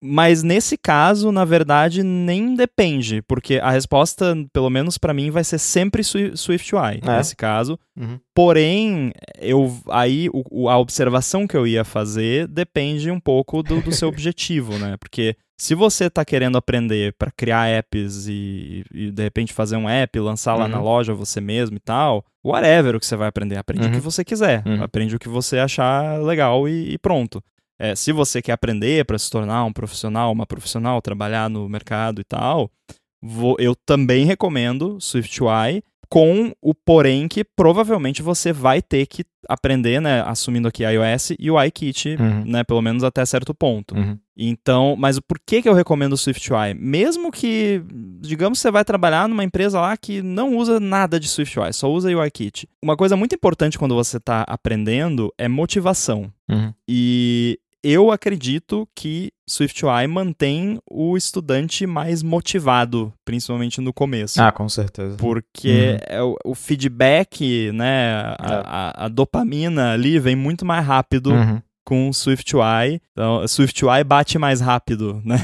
S1: mas nesse caso, na verdade, nem depende, porque a resposta, pelo menos para mim, vai ser sempre SwiftUI é. nesse caso. Uhum. Porém, eu aí o, a observação que eu ia fazer depende um pouco do, do seu objetivo, né? Porque se você está querendo aprender para criar apps e, e, de repente fazer um app, lançar lá uhum. na loja você mesmo e tal, whatever o que você vai aprender, aprende uhum. o que você quiser, uhum. aprende o que você achar legal e, e pronto. É, se você quer aprender para se tornar um profissional, uma profissional, trabalhar no mercado e tal, vou, eu também recomendo SwiftUI, com o porém que provavelmente você vai ter que aprender, né, assumindo aqui iOS e o iKit, uhum. né, pelo menos até certo ponto. Uhum. Então, mas por que que eu recomendo o SwiftUI? Mesmo que, digamos, você vai trabalhar numa empresa lá que não usa nada de SwiftUI, só usa o iKit. Uma coisa muito importante quando você está aprendendo é motivação. Uhum. E eu acredito que SwiftUI mantém o estudante mais motivado, principalmente no começo.
S2: Ah, com certeza.
S1: Porque uhum. é o, o, feedback, né, a, é. a, a, dopamina ali vem muito mais rápido uhum com SwiftUI. Então, SwiftUI bate mais rápido, né?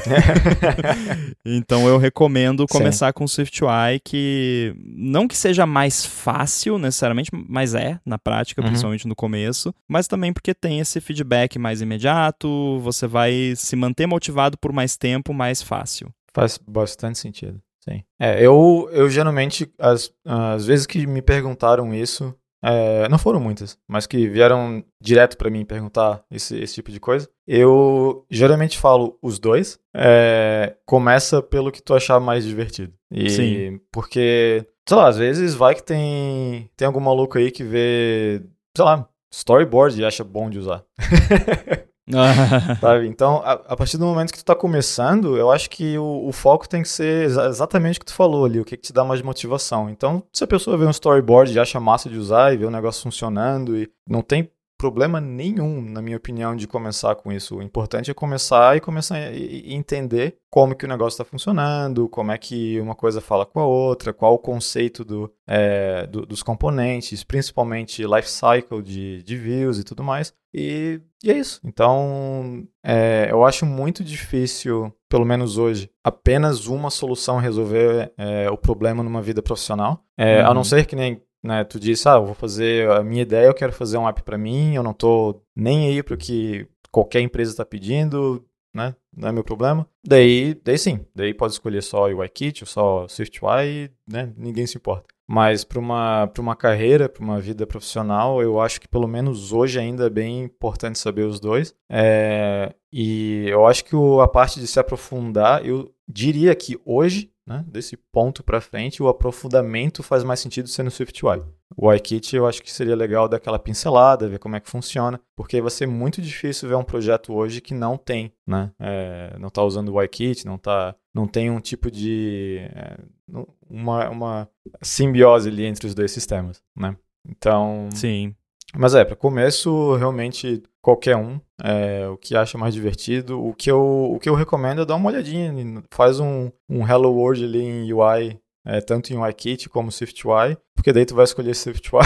S1: então eu recomendo começar Sim. com SwiftUI, que não que seja mais fácil necessariamente, mas é na prática, uhum. principalmente no começo, mas também porque tem esse feedback mais imediato, você vai se manter motivado por mais tempo mais fácil.
S2: Faz bastante sentido. Sim. É, eu, eu geralmente, as, as vezes que me perguntaram isso, é, não foram muitas, mas que vieram direto para mim perguntar esse, esse, tipo de coisa. Eu geralmente falo os dois. É, começa pelo que tu achar mais divertido. E Sim. Porque, sei lá, às vezes vai que tem, tem algum maluco aí que vê, sei lá, storyboard e acha bom de usar. Sabe? Então, a, a, partir do momento que tu tá começando, eu acho que o, o foco tem que ser exa exatamente o que tu falou ali, o que, que te dá mais motivação. Então, se a pessoa vê um storyboard e acha massa de usar e vê o negócio funcionando e não tem problema nenhum, na minha opinião, de começar com isso. O importante é começar e começar a entender como que o negócio está funcionando, como é que uma coisa fala com a outra, qual o conceito do, é, do, dos componentes, principalmente life cycle de, de views e tudo mais. E, e é isso. Então, é, eu acho muito difícil, pelo menos hoje, apenas uma solução resolver é, o problema numa vida profissional. Uhum. A não ser que nem né, tu disse, ah, eu vou fazer a minha ideia, eu quero fazer um app para mim, eu não tô nem aí para o que qualquer empresa está pedindo, né? Não é meu problema. Daí, daí sim, daí pode escolher só o UIKit ou só SwiftUI, né? Ninguém se importa. Mas para uma, uma carreira, para uma vida profissional, eu acho que pelo menos hoje ainda é bem importante saber os dois. É, e eu acho que o, a parte de se aprofundar, eu diria que hoje né? Desse ponto para frente, o aprofundamento faz mais sentido sendo SwiftUI. O iKit eu acho que seria legal dar aquela pincelada, ver como é que funciona, porque vai ser muito difícil ver um projeto hoje que não tem, né? É, não está usando o iKit, não tá, não tem um tipo de é, uma, uma simbiose ali entre os dois sistemas, né? Então,
S1: sim.
S2: Mas é, para começo, realmente qualquer um, é, o que acha mais divertido. O que eu, o que eu recomendo é dar uma olhadinha, faz um, um Hello World ali em UI, é, tanto em UIKit como SwiftUI, porque daí tu vai escolher SwiftUI.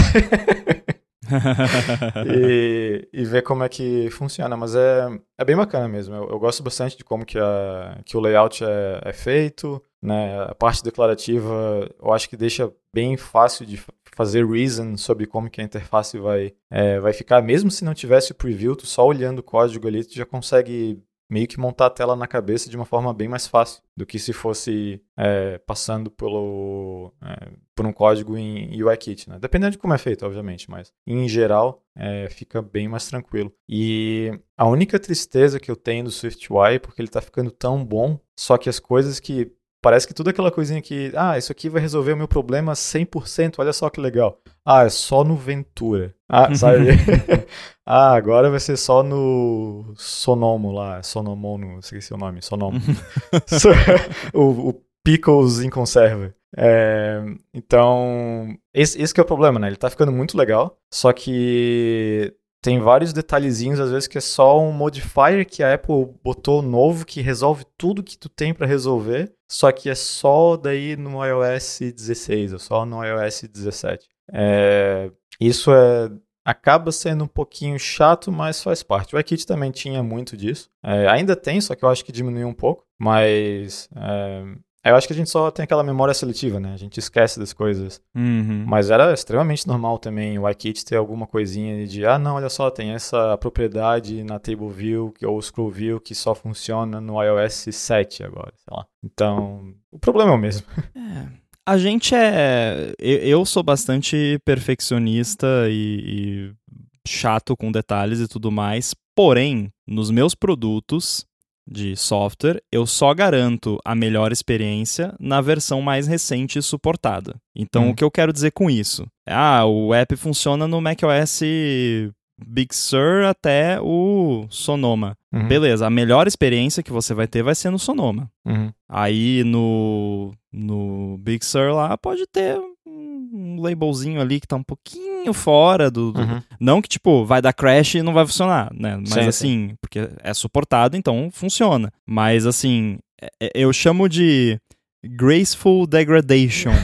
S2: e, e ver como é que funciona, mas é, é bem bacana mesmo. Eu, eu gosto bastante de como que, a, que o layout é, é feito, né? A parte declarativa eu acho que deixa bem fácil de fazer reason sobre como que a interface vai, é, vai ficar, mesmo se não tivesse o preview, tu só olhando o código ali, tu já consegue meio que montar a tela na cabeça de uma forma bem mais fácil do que se fosse é, passando pelo, é, por um código em UIKit, né? Dependendo de como é feito, obviamente, mas em geral é, fica bem mais tranquilo. E a única tristeza que eu tenho do SwiftUI, porque ele está ficando tão bom, só que as coisas que Parece que tudo aquela coisinha que, ah, isso aqui vai resolver o meu problema 100%, olha só que legal. Ah, é só no Ventura. Ah, sabe? ah, agora vai ser só no Sonomo lá, Sonomono, esqueci o nome, Sonomo. o, o Pickles em conserva. É, então, esse, esse é o problema, né? Ele tá ficando muito legal, só que tem vários detalhezinhos, às vezes, que é só um modifier que a Apple botou novo que resolve tudo que tu tem para resolver, só que é só daí no iOS 16 ou só no iOS 17. É, isso é acaba sendo um pouquinho chato, mas faz parte. O iKit também tinha muito disso. É, ainda tem, só que eu acho que diminuiu um pouco. Mas é, eu acho que a gente só tem aquela memória seletiva, né? A gente esquece das coisas.
S1: Uhum.
S2: Mas era extremamente normal também o iKit ter alguma coisinha de, ah, não, olha só, tem essa propriedade na Table View que, ou Scroll View que só funciona no iOS 7 agora, sei lá. Então, o problema é o mesmo.
S1: É. A gente é. Eu sou bastante perfeccionista e, e chato com detalhes e tudo mais. Porém, nos meus produtos, de software, eu só garanto a melhor experiência na versão mais recente suportada. Então, hum. o que eu quero dizer com isso? Ah, o app funciona no macOS Big Sur até o Sonoma. Uhum. Beleza, a melhor experiência que você vai ter vai ser no Sonoma.
S2: Uhum.
S1: Aí no, no Big Sur lá pode ter um labelzinho ali que tá um pouquinho fora do. do... Uhum. Não que, tipo, vai dar crash e não vai funcionar, né? Mas sim, assim, sim. porque é suportado, então funciona. Mas assim, é, é, eu chamo de graceful degradation.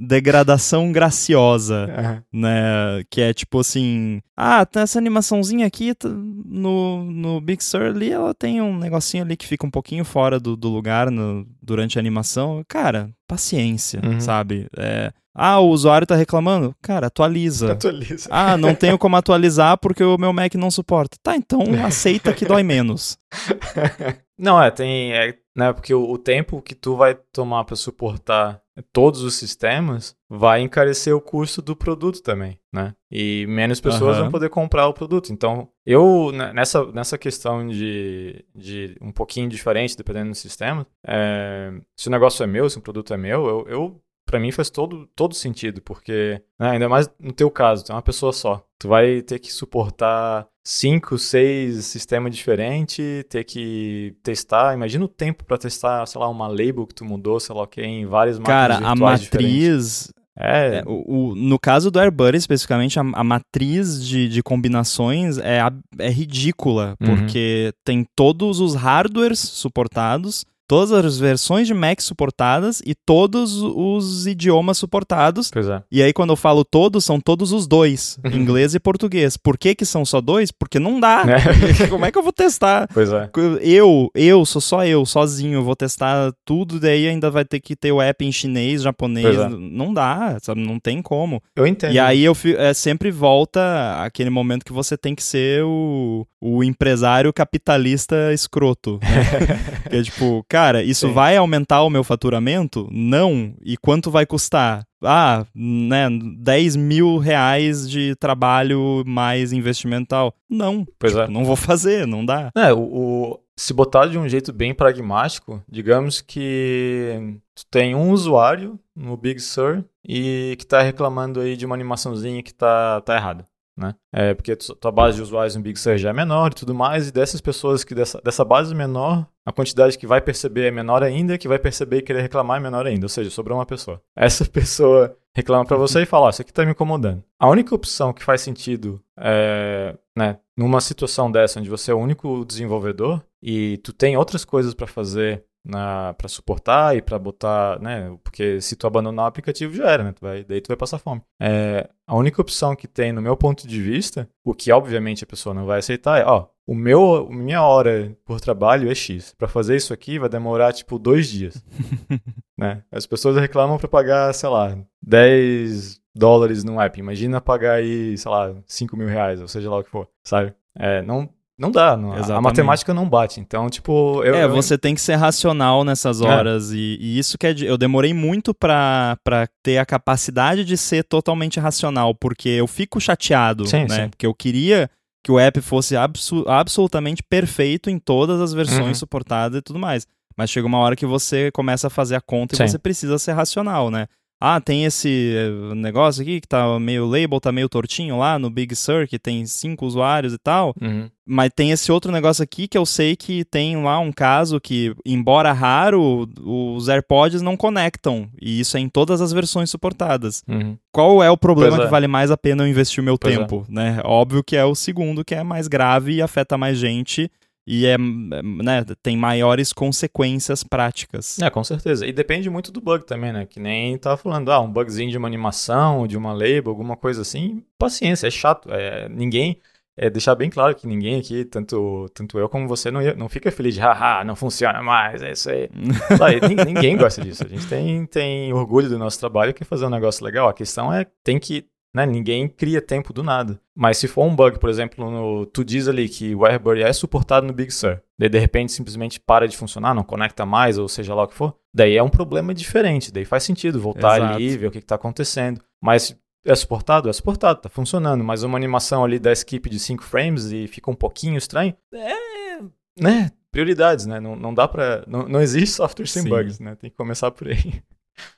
S1: degradação graciosa, uhum. né? Que é tipo assim, ah, tem essa animaçãozinha aqui no, no Big Sur ali, ela tem um negocinho ali que fica um pouquinho fora do, do lugar no, durante a animação. Cara, paciência, uhum. sabe? É, ah, o usuário tá reclamando? Cara, atualiza.
S2: Atualiza.
S1: Ah, não tenho como atualizar porque o meu Mac não suporta. Tá, então aceita que dói menos.
S2: Não, é, tem. É, né, porque o, o tempo que tu vai tomar para suportar todos os sistemas vai encarecer o custo do produto também, né? E menos pessoas uhum. vão poder comprar o produto. Então, eu, né, nessa, nessa questão de, de um pouquinho diferente, dependendo do sistema, é, se o negócio é meu, se o produto é meu, eu, eu para mim faz todo, todo sentido, porque né, ainda mais no teu caso, tu é uma pessoa só. Tu vai ter que suportar cinco, seis sistemas diferentes, ter que testar. Imagina o tempo para testar, sei lá, uma label que tu mudou, sei lá o que, em várias
S1: máquinas Cara, a matriz, É... é o, o, no caso do AirBuddy, especificamente, a, a matriz de, de combinações é, é ridícula, uhum. porque tem todos os hardwares suportados, todas as versões de Mac suportadas e todos os idiomas suportados.
S2: Pois é.
S1: E aí, quando eu falo todos, são todos os dois, inglês e português. Por que, que são só dois? Porque não dá. É. Como é que eu vou testar?
S2: Pois é.
S1: Eu, eu, sou só eu, sozinho, vou testar tudo, daí ainda vai ter que ter o app em chinês, japonês. É. Não dá, sabe? Não tem como.
S2: Eu entendo.
S1: E aí eu é, sempre volta aquele momento que você tem que ser o, o empresário capitalista escroto. Né? que é tipo, cara isso Sim. vai aumentar o meu faturamento? Não. E quanto vai custar? Ah, né, 10 mil reais de trabalho mais investimento tal. Não.
S2: Pois
S1: tipo,
S2: é.
S1: Não vou fazer, não dá.
S2: É, o, o, se botar de um jeito bem pragmático, digamos que tu tem um usuário no Big Sur e que está reclamando aí de uma animaçãozinha que tá, tá errada né? É, porque tua base de usuários no Big Sur já é menor e tudo mais, e dessas pessoas que dessa, dessa base menor, a quantidade que vai perceber é menor ainda, que vai perceber e querer reclamar é menor ainda, ou seja, sobrou uma pessoa. Essa pessoa reclama para você e fala, oh, isso aqui tá me incomodando. A única opção que faz sentido é, né, numa situação dessa onde você é o único desenvolvedor e tu tem outras coisas para fazer para suportar e para botar, né? Porque se tu abandonar o aplicativo já era, né? Tu vai, daí tu vai passar fome. É, a única opção que tem, no meu ponto de vista, o que obviamente a pessoa não vai aceitar é, ó, o meu, minha hora por trabalho é X. Para fazer isso aqui vai demorar tipo dois dias, né? As pessoas reclamam para pagar, sei lá, 10 dólares no app. Imagina pagar aí, sei lá, 5 mil reais, ou seja lá o que for, sabe? É, não, não dá, não, a matemática não bate. Então, tipo. Eu,
S1: é, você tem que ser racional nessas é. horas. É. E, e, isso que é. De, eu demorei muito pra, pra ter a capacidade de ser totalmente racional, porque eu fico chateado, sim, né? Sim. Porque eu queria que o app fosse absu absolutamente perfeito em todas as versões uhum. suportadas e tudo mais. Mas chega uma hora que você começa a fazer a conta e sim. você precisa ser racional, né? Ah, tem esse eh, negócio aqui que tá meio label, tá meio tortinho lá no Big Sur, que tem cinco usuários e tal.
S2: Uhum.
S1: Mas tem esse outro negócio aqui que eu sei que tem lá um caso que, embora raro, os AirPods não conectam. E isso é em todas as versões suportadas.
S2: Uhum.
S1: Qual é o problema é. que vale mais a pena eu investir o meu pois é. tempo? É. Né? Óbvio que é o segundo, que é mais grave e afeta mais gente e é, né, tem maiores consequências práticas.
S2: É, com certeza. E depende muito do bug também, né? Que nem tava falando, ah, um bugzinho de uma animação, de uma label, alguma coisa assim, paciência, é chato. É, ninguém, é deixar bem claro que ninguém aqui, tanto, tanto eu como você, não, não fica feliz de, haha, não funciona mais, é isso aí. ninguém gosta disso. A gente tem, tem orgulho do nosso trabalho e quer fazer um negócio legal. A questão é, tem que né? Ninguém cria tempo do nada. Mas se for um bug, por exemplo, no, tu diz ali que o AirBuddy é suportado no Big Sur, daí de repente simplesmente para de funcionar, não conecta mais, ou seja lá o que for, daí é um problema diferente, daí faz sentido voltar Exato. ali, ver o que está acontecendo. Mas é suportado? É suportado, tá funcionando, mas uma animação ali da skip de 5 frames e fica um pouquinho estranho, é, né? Prioridades, né? Não, não dá pra. Não, não existe software sem Sim. bugs, né? Tem que começar por aí.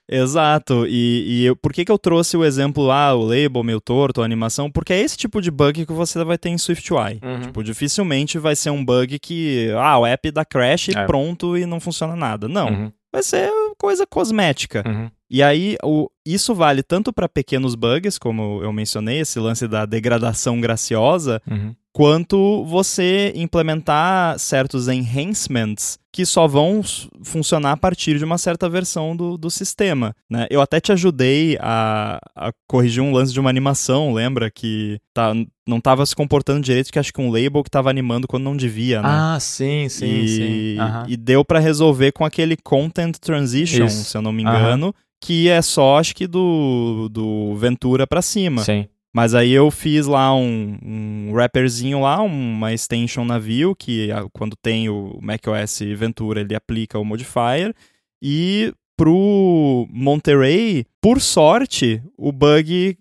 S1: Exato, e, e eu, por que, que eu trouxe o exemplo lá, ah, o label meio torto, a animação? Porque é esse tipo de bug que você vai ter em SwiftUI. Uhum. Tipo, dificilmente vai ser um bug que, ah, o app dá crash é. pronto e não funciona nada. Não, uhum. vai ser coisa cosmética.
S2: Uhum.
S1: E aí, o, isso vale tanto para pequenos bugs, como eu mencionei, esse lance da degradação graciosa,
S2: uhum
S1: quanto você implementar certos enhancements que só vão funcionar a partir de uma certa versão do, do sistema. Né? Eu até te ajudei a, a corrigir um lance de uma animação, lembra? Que tá, não estava se comportando direito, que acho que um label que estava animando quando não devia, né?
S2: Ah, sim, sim,
S1: e,
S2: sim. Uhum.
S1: E deu para resolver com aquele content transition, Isso. se eu não me engano, uhum. que é só, acho que do, do Ventura para cima.
S2: Sim.
S1: Mas aí eu fiz lá um, um wrapperzinho lá, uma extension na Vue, que quando tem o macOS Ventura ele aplica o modifier. E pro Monterey, por sorte, o bug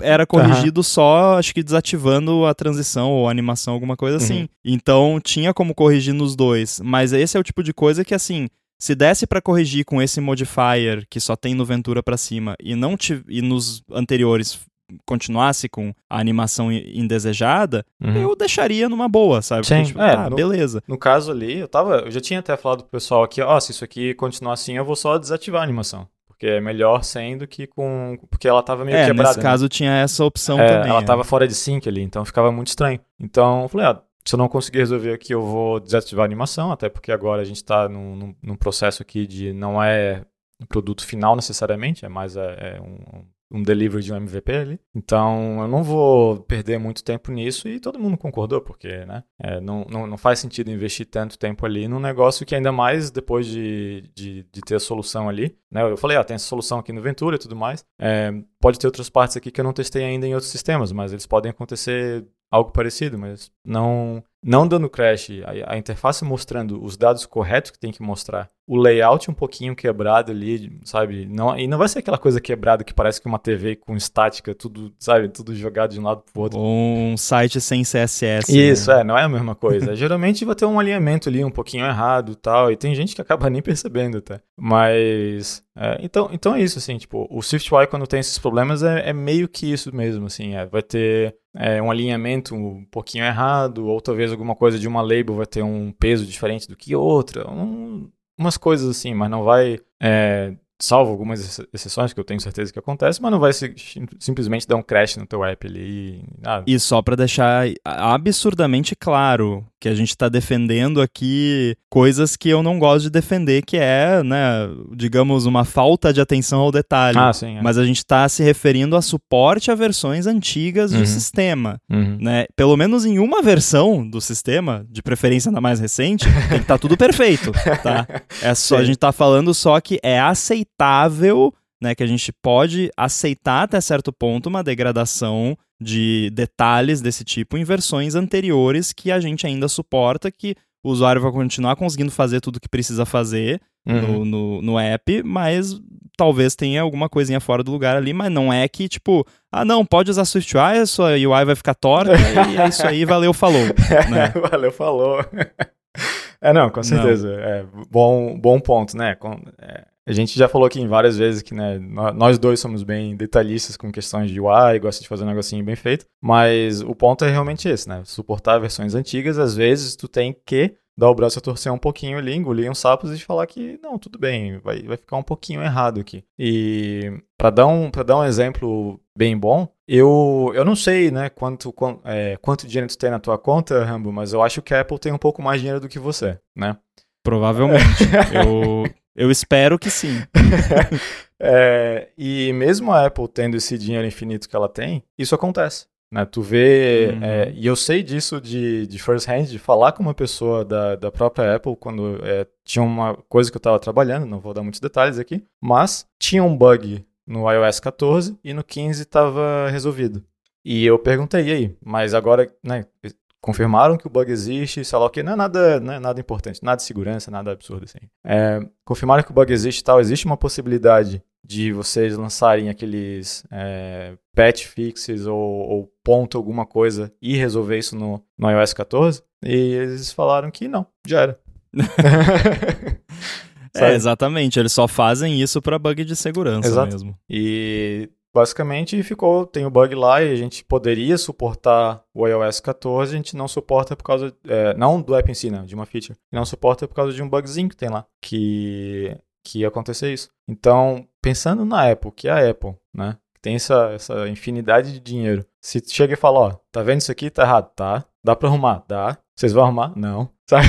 S1: era corrigido uhum. só, acho que desativando a transição ou a animação, alguma coisa assim. Uhum. Então tinha como corrigir nos dois. Mas esse é o tipo de coisa que, assim, se desse para corrigir com esse modifier que só tem no Ventura para cima e não e nos anteriores continuasse com a animação indesejada, uhum. eu deixaria numa boa, sabe?
S2: Sim, Porque, tipo, é,
S1: tá,
S2: no,
S1: beleza.
S2: No caso ali, eu tava, eu já tinha até falado pro pessoal aqui, ó, oh, se isso aqui continuar assim, eu vou só desativar a animação. porque é melhor sem do que com. Porque ela tava meio
S1: é,
S2: quebrada.
S1: Nesse
S2: né?
S1: caso tinha essa opção
S2: é,
S1: também.
S2: Ela
S1: é.
S2: tava fora de sync ali, então ficava muito estranho. Então eu falei, ah, se eu não conseguir resolver aqui, eu vou desativar a animação, até porque agora a gente tá num, num, num processo aqui de não é um produto final necessariamente, é mais é, é um, um delivery de um MVP ali. Então eu não vou perder muito tempo nisso e todo mundo concordou, porque né, é, não, não, não, faz sentido investir tanto tempo ali num negócio que ainda mais depois de, de, de ter a solução ali. Né, eu falei, ah, tem essa solução aqui no Ventura e tudo mais. É, pode ter outras partes aqui que eu não testei ainda em outros sistemas, mas eles podem acontecer algo parecido, mas não não dando crash, a, a, interface mostrando os dados corretos que tem que mostrar, o layout um pouquinho quebrado ali, sabe? Não, e não vai ser aquela coisa quebrada que parece que uma TV com estática, tudo, sabe? Tudo jogado de um lado pro outro.
S1: Ou um site sem CSS.
S2: Isso, né? é, não é a mesma coisa. Geralmente vai ter um alinhamento ali um pouquinho errado e tal, e tem gente que acaba nem percebendo até. Mas, é, então, então é isso, assim, tipo, o SwiftUI quando tem esses problemas é, é meio que isso mesmo, assim, é, vai ter é, um alinhamento um pouquinho errado, ou talvez alguma coisa de uma label vai ter um peso diferente do que outra, um, umas coisas assim, mas não vai é, salvo algumas exceções que eu tenho certeza que acontece, mas não vai se, simplesmente dar um crash no teu app ali.
S1: Ah. e só para deixar absurdamente claro que a gente está defendendo aqui coisas que eu não gosto de defender, que é, né, digamos, uma falta de atenção ao detalhe.
S2: Ah, sim, é.
S1: Mas a gente está se referindo a suporte a versões antigas uhum. do sistema. Uhum. Né? Pelo menos em uma versão do sistema, de preferência na mais recente, tem que estar tá tudo perfeito. Tá? É só, a gente está falando só que é aceitável aceitável, né, que a gente pode aceitar até certo ponto uma degradação de detalhes desse tipo em versões anteriores que a gente ainda suporta, que o usuário vai continuar conseguindo fazer tudo o que precisa fazer uhum. no, no, no, app, mas talvez tenha alguma coisinha fora do lugar ali, mas não é que, tipo, ah, não, pode usar SwiftUI, a sua UI vai ficar torta e é isso aí, valeu, falou. Né?
S2: valeu, falou. é, não, com certeza. Não. É, bom, bom ponto, né? Com, é, a gente já falou aqui várias vezes que né, nós dois somos bem detalhistas com questões de UI, gosta de fazer um negocinho bem feito, mas o ponto é realmente esse, né? Suportar versões antigas, às vezes tu tem que dar o braço a torcer um pouquinho ali, engolir uns sapos e falar que não, tudo bem, vai, vai ficar um pouquinho errado aqui. E para dar, um, dar um exemplo bem bom, eu, eu não sei né, quanto, quanto, é, quanto dinheiro tu tem na tua conta, Rambo, mas eu acho que a Apple tem um pouco mais dinheiro do que você, né?
S1: Provavelmente. eu, eu espero que sim.
S2: é, e mesmo a Apple tendo esse dinheiro infinito que ela tem, isso acontece. Né? Tu vê, uhum. é, e eu sei disso de, de first hand, de falar com uma pessoa da, da própria Apple quando é, tinha uma coisa que eu estava trabalhando, não vou dar muitos detalhes aqui, mas tinha um bug no iOS 14 e no 15 estava resolvido. E eu perguntei, e aí, mas agora, né, confirmaram que o bug existe, sei lá o que, não é nada, não é nada importante, nada de segurança, nada absurdo assim. É, confirmaram que o bug existe e tal, existe uma possibilidade de vocês lançarem aqueles é, patch fixes ou, ou, ponto alguma coisa e resolver isso no, no iOS 14? E eles falaram que não, já era.
S1: é, exatamente, eles só fazem isso para bug de segurança Exato. mesmo.
S2: E basicamente ficou, tem o bug lá e a gente poderia suportar o iOS 14, a gente não suporta por causa, é, não do app em si, né, de uma feature, não suporta por causa de um bugzinho que tem lá, que, que ia acontecer isso. Então, pensando na Apple, que é a Apple, né, que tem essa, essa infinidade de dinheiro, se chega e fala, ó, tá vendo isso aqui? Tá errado, tá? Dá pra arrumar? Dá. Vocês vão arrumar? Não. Sabe?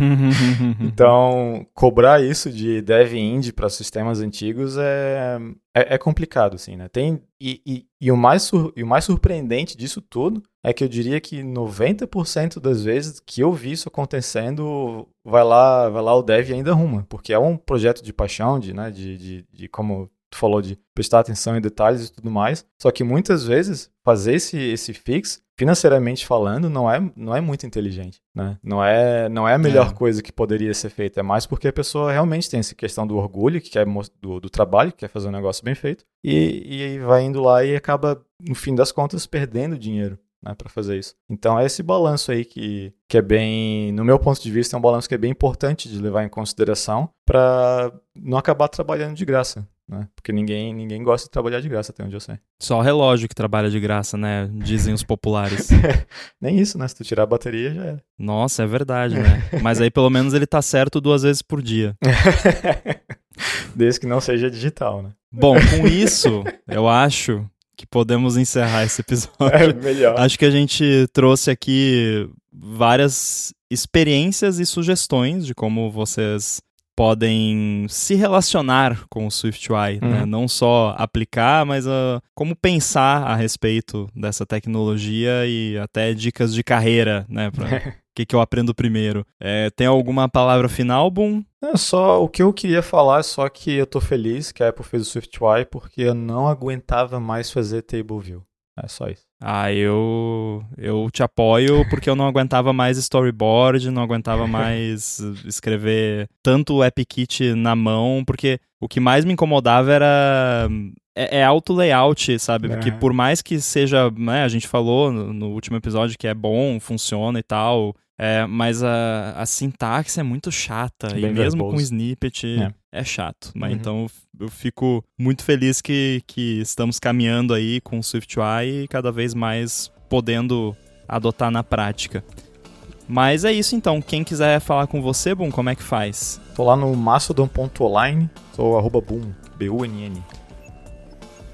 S2: então, cobrar isso de dev indie para sistemas antigos é, é, é, complicado, assim, né? Tem, e, e, e, o mais sur, e o mais surpreendente disso tudo é que eu diria que 90% das vezes que eu vi isso acontecendo, vai lá, vai lá o dev ainda arruma, porque é um projeto de paixão, de, né, de, de, de como tu falou de prestar atenção em detalhes e tudo mais. Só que muitas vezes fazer esse, esse fix, financeiramente falando, não é, não é muito inteligente, né? Não é, não é a melhor é. coisa que poderia ser feita. É mais porque a pessoa realmente tem essa questão do orgulho, que quer do, do trabalho, que quer fazer um negócio bem feito, e, e vai indo lá e acaba, no fim das contas, perdendo dinheiro. Né, para fazer isso. Então é esse balanço aí que, que é bem, no meu ponto de vista, é um balanço que é bem importante de levar em consideração para não acabar trabalhando de graça né? Porque ninguém, ninguém gosta de trabalhar de graça, até onde eu sei.
S1: Só o relógio que trabalha de graça, né? Dizem os populares.
S2: Nem isso, né? Se tu tirar a bateria, já era.
S1: Nossa, é verdade, né? Mas aí pelo menos ele tá certo duas vezes por dia.
S2: Desde que não seja digital, né?
S1: Bom, com isso, eu acho que podemos encerrar esse episódio. É
S2: melhor.
S1: Acho que a gente trouxe aqui várias experiências e sugestões de como vocês podem se relacionar com o SwiftUI, né? uhum. né? não só aplicar, mas uh, como pensar a respeito dessa tecnologia e até dicas de carreira, né? Pra... O que, que eu aprendo primeiro? É, tem alguma palavra final, Boom?
S2: É só o que eu queria falar, é só que eu tô feliz que a Apple fez o SwiftUI porque eu não aguentava mais fazer Table View. É só isso.
S1: Ah, eu eu te apoio porque eu não aguentava mais storyboard, não aguentava mais escrever tanto o AppKit na mão, porque o que mais me incomodava era é, é auto layout, sabe? Porque por mais que seja, né, a gente falou no, no, último episódio que é bom, funciona e tal, é, mas a, a sintaxe é muito chata Bem e mesmo verboso. com snippet é, é chato. Mas uhum. então eu fico muito feliz que, que estamos caminhando aí com o SwiftUI e cada vez mais podendo adotar na prática. Mas é isso então. Quem quiser falar com você, Boom, como é que faz?
S2: Tô lá no mastodon.online, sou arroba boom, B-U-N-N.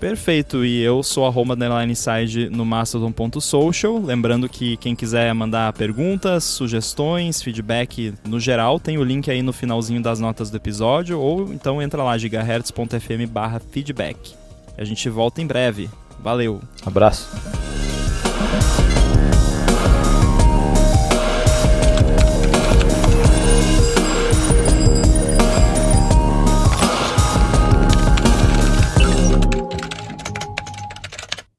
S1: Perfeito, e eu sou a Roma Side no mastodon.social. Lembrando que quem quiser mandar perguntas, sugestões, feedback no geral, tem o link aí no finalzinho das notas do episódio, ou então entra lá gigahertz.fm barra feedback. A gente volta em breve. Valeu.
S2: Abraço.